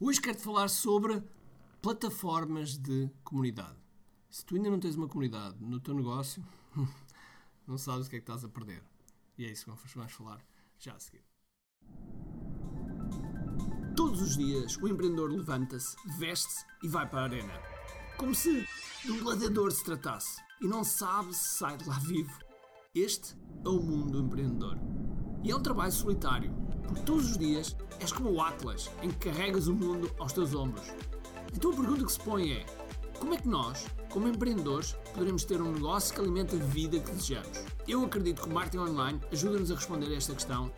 Hoje quero-te falar sobre plataformas de comunidade. Se tu ainda não tens uma comunidade no teu negócio, não sabes o que é que estás a perder. E é isso que vamos falar já a seguir. Todos os dias o empreendedor levanta-se, veste-se e vai para a arena. Como se de um gladiador se tratasse e não sabe se sai de lá vivo. Este é o mundo do empreendedor. E é um trabalho solitário, porque todos os dias és como o Atlas, em que carregas o mundo aos teus ombros. Então a pergunta que se põe é: como é que nós, como empreendedores, poderemos ter um negócio que alimente a vida que desejamos? Eu acredito que o marketing online ajuda-nos a responder a esta questão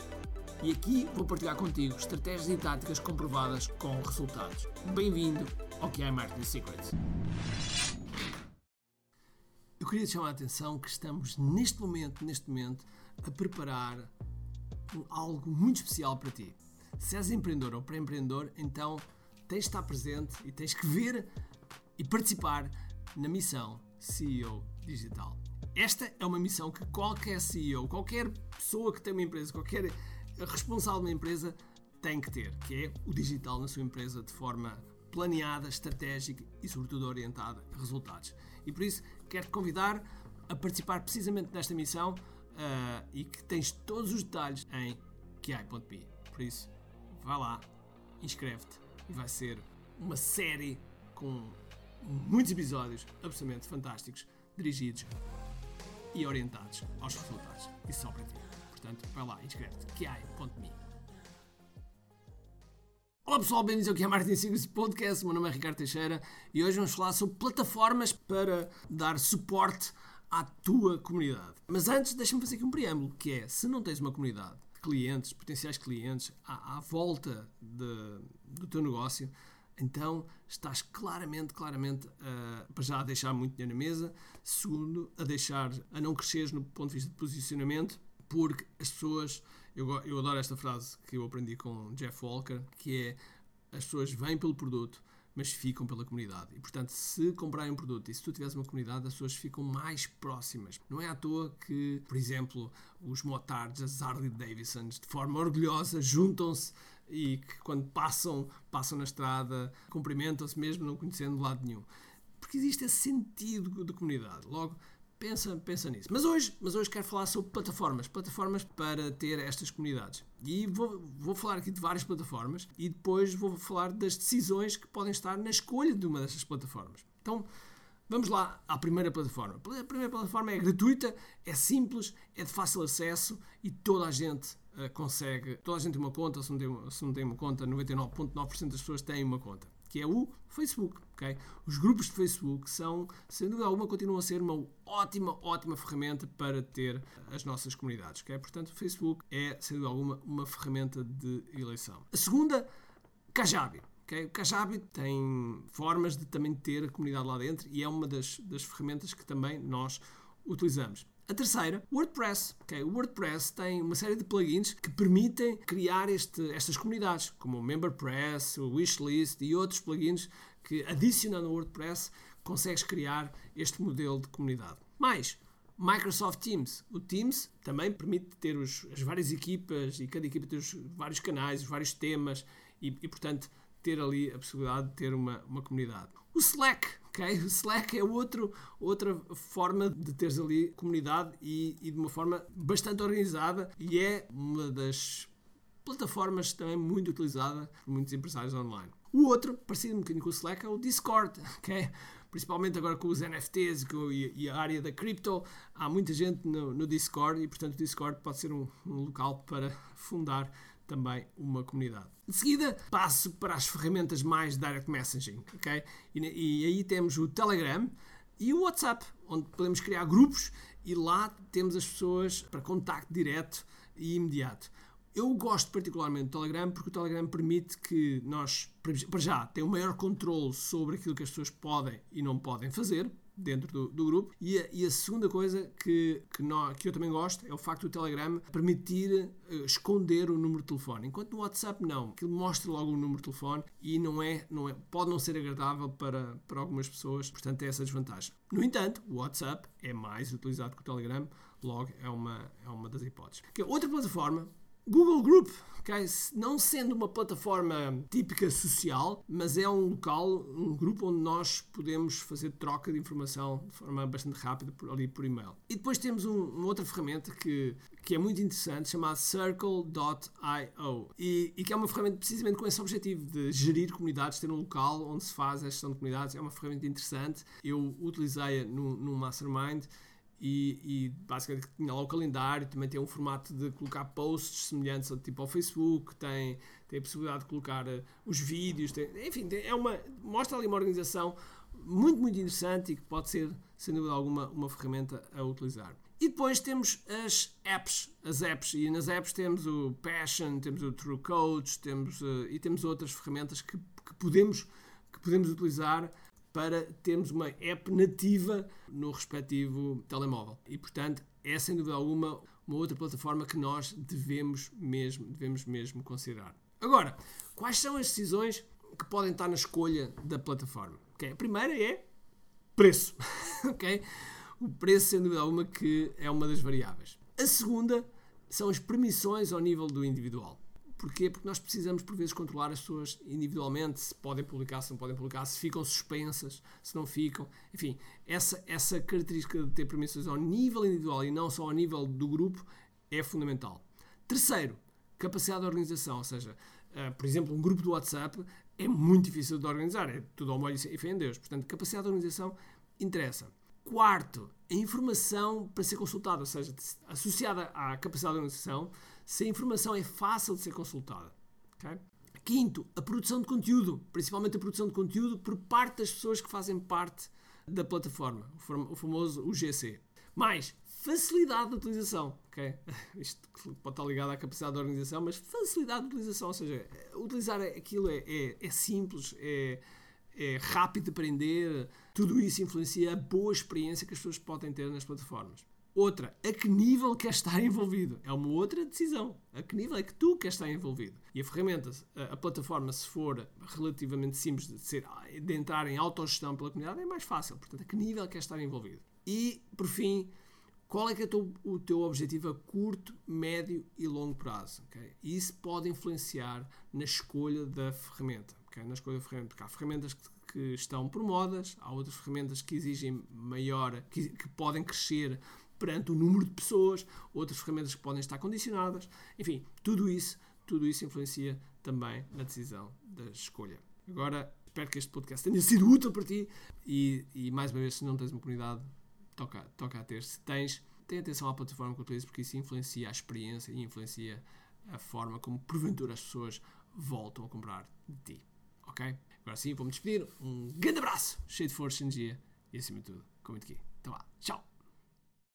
e aqui vou partilhar contigo estratégias e táticas comprovadas com resultados. Bem-vindo ao que é Marketing Secrets. Eu queria te chamar a atenção que estamos neste momento, neste momento, a preparar algo muito especial para ti. Se és empreendedor ou pré-empreendedor, então tens de estar presente e tens que ver e participar na missão CEO Digital. Esta é uma missão que qualquer CEO, qualquer pessoa que tem uma empresa, qualquer responsável de uma empresa tem que ter, que é o digital na sua empresa de forma planeada, estratégica e, sobretudo, orientada a resultados. E por isso quero-te convidar a participar precisamente nesta missão uh, e que tens todos os detalhes em kiai.me. Por isso, vai lá, inscreve-te e vai ser uma série com muitos episódios absolutamente fantásticos, dirigidos e orientados aos resultados. E só para ti. Portanto, vai lá, inscreve-te, kiai.me. Olá pessoal, bem-vindos ao que é Marketing Secrets Podcast. Meu nome é Ricardo Teixeira e hoje vamos falar sobre plataformas para dar suporte à tua comunidade. Mas antes, deixa-me fazer aqui um preâmbulo, que é, se não tens uma comunidade de clientes, potenciais clientes, à, à volta de, do teu negócio, então estás claramente, claramente, uh, para já a deixar muito dinheiro na mesa, segundo, a deixar, a não cresceres no ponto de vista de posicionamento, porque as pessoas, eu, eu adoro esta frase que eu aprendi com Jeff Walker, que é, as pessoas vêm pelo produto, mas ficam pela comunidade. E portanto, se comprarem um produto e se tu tiveres uma comunidade, as pessoas ficam mais próximas. Não é à toa que, por exemplo, os motards, as Harley Davidsons, de forma orgulhosa, juntam-se e que quando passam, passam na estrada, cumprimentam-se mesmo não conhecendo de lado nenhum. Porque existe esse sentido de comunidade. Logo, pensa, pensa nisso. Mas hoje, mas hoje quero falar sobre plataformas, plataformas para ter estas comunidades. E vou, vou falar aqui de várias plataformas e depois vou falar das decisões que podem estar na escolha de uma dessas plataformas. Então, vamos lá à primeira plataforma. A primeira plataforma é gratuita, é simples, é de fácil acesso e toda a gente uh, consegue, toda a gente tem uma conta, se não tem, se não tem uma conta, 99,9% das pessoas têm uma conta que é o Facebook. Okay? Os grupos de Facebook são, sem dúvida alguma, continuam a ser uma ótima, ótima ferramenta para ter as nossas comunidades. Okay? Portanto, o Facebook é, sem dúvida alguma, uma ferramenta de eleição. A segunda, Kajabi. Okay? O Kajabi tem formas de também ter a comunidade lá dentro e é uma das, das ferramentas que também nós utilizamos. A terceira, WordPress. Okay, o WordPress tem uma série de plugins que permitem criar este, estas comunidades, como o MemberPress, o Wishlist e outros plugins que, adicionando ao WordPress, consegues criar este modelo de comunidade. Mais, Microsoft Teams. O Teams também permite ter os, as várias equipas e cada equipa tem os vários canais, os vários temas e, e portanto, ter ali a possibilidade de ter uma, uma comunidade. O Slack, ok? O Slack é outro, outra forma de teres ali comunidade e, e de uma forma bastante organizada e é uma das plataformas também muito utilizada por muitos empresários online. O outro, parecido um bocadinho com o Slack, é o Discord, ok? Principalmente agora com os NFTs e a área da cripto, há muita gente no, no Discord e, portanto, o Discord pode ser um, um local para fundar também uma comunidade. De seguida, passo para as ferramentas mais direct messaging, ok? E, e aí temos o Telegram e o WhatsApp, onde podemos criar grupos e lá temos as pessoas para contacto direto e imediato. Eu gosto particularmente do Telegram porque o Telegram permite que nós, para já, tenhamos um maior controle sobre aquilo que as pessoas podem e não podem fazer, dentro do, do grupo. E a, e a, segunda coisa que, que, nós, que eu também gosto é o facto do Telegram permitir uh, esconder o número de telefone, enquanto no WhatsApp não. Aquilo mostra logo o número de telefone e não é, não é, pode não ser agradável para, para algumas pessoas, portanto é essa desvantagem. No entanto, o WhatsApp é mais utilizado que o Telegram, logo é uma, é uma das hipóteses. Que outra plataforma Google Group, não sendo uma plataforma típica social, mas é um local, um grupo onde nós podemos fazer troca de informação de forma bastante rápida por, ali por e-mail. E depois temos um, uma outra ferramenta que, que é muito interessante, chamada Circle.io, e, e que é uma ferramenta precisamente com esse objetivo de gerir comunidades, ter um local onde se faz a gestão de comunidades. É uma ferramenta interessante. Eu utilizei-a no, no Mastermind e, e, basicamente tinha lá o calendário, também tem um formato de colocar posts semelhantes ao tipo ao Facebook, tem, tem a possibilidade de colocar uh, os vídeos, tem, enfim, tem, é uma, mostra ali uma organização muito, muito interessante e que pode ser, sem dúvida alguma, uma ferramenta a utilizar. E depois temos as apps, as apps, e nas apps temos o Passion, temos o True Coach, temos, uh, e temos outras ferramentas que, que, podemos, que podemos utilizar para termos uma app nativa no respectivo telemóvel. E, portanto, é sem dúvida alguma uma outra plataforma que nós devemos mesmo, devemos mesmo considerar. Agora, quais são as decisões que podem estar na escolha da plataforma? Okay? A primeira é preço. okay? O preço, sem dúvida alguma, que é uma das variáveis. A segunda são as permissões ao nível do individual. Porquê? Porque nós precisamos, por vezes, controlar as pessoas individualmente, se podem publicar, se não podem publicar, se ficam suspensas, se não ficam. Enfim, essa, essa característica de ter permissões ao nível individual e não só ao nível do grupo é fundamental. Terceiro, capacidade de organização, ou seja, uh, por exemplo, um grupo do WhatsApp é muito difícil de organizar, é tudo ao molho e fé em Deus. Portanto, capacidade de organização interessa. Quarto, a informação para ser consultada, ou seja, associada à capacidade de organização, se a informação é fácil de ser consultada. Okay? Quinto, a produção de conteúdo, principalmente a produção de conteúdo por parte das pessoas que fazem parte da plataforma, o famoso UGC. Mais, facilidade de utilização. Okay? Isto pode estar ligado à capacidade de organização, mas facilidade de utilização, ou seja, utilizar aquilo é, é, é simples, é, é rápido de aprender, tudo isso influencia a boa experiência que as pessoas podem ter nas plataformas. Outra, a que nível quer estar envolvido? É uma outra decisão. A que nível é que tu queres estar envolvido? E a ferramenta, a, a plataforma, se for relativamente simples de, ser, de entrar em autogestão pela comunidade, é mais fácil. Portanto, a que nível quer estar envolvido? E, por fim, qual é que é teu, o teu objetivo a curto, médio e longo prazo? Okay? Isso pode influenciar na escolha da ferramenta. Okay? Na escolha da ferramenta, porque há ferramentas que, que estão por modas, há outras ferramentas que exigem maior, que, que podem crescer perante o número de pessoas, outras ferramentas que podem estar condicionadas, enfim, tudo isso, tudo isso influencia também na decisão da escolha. Agora, espero que este podcast tenha sido útil para ti e, e mais uma vez, se não tens uma comunidade, toca, toca a ter. Se tens, tem atenção à plataforma que utilizas porque isso influencia a experiência e influencia a forma como porventura as pessoas voltam a comprar de ti. Ok? Agora sim, vou-me despedir. Um grande abraço, cheio de força energia e acima de tudo, com muito aqui. Então vá, tchau!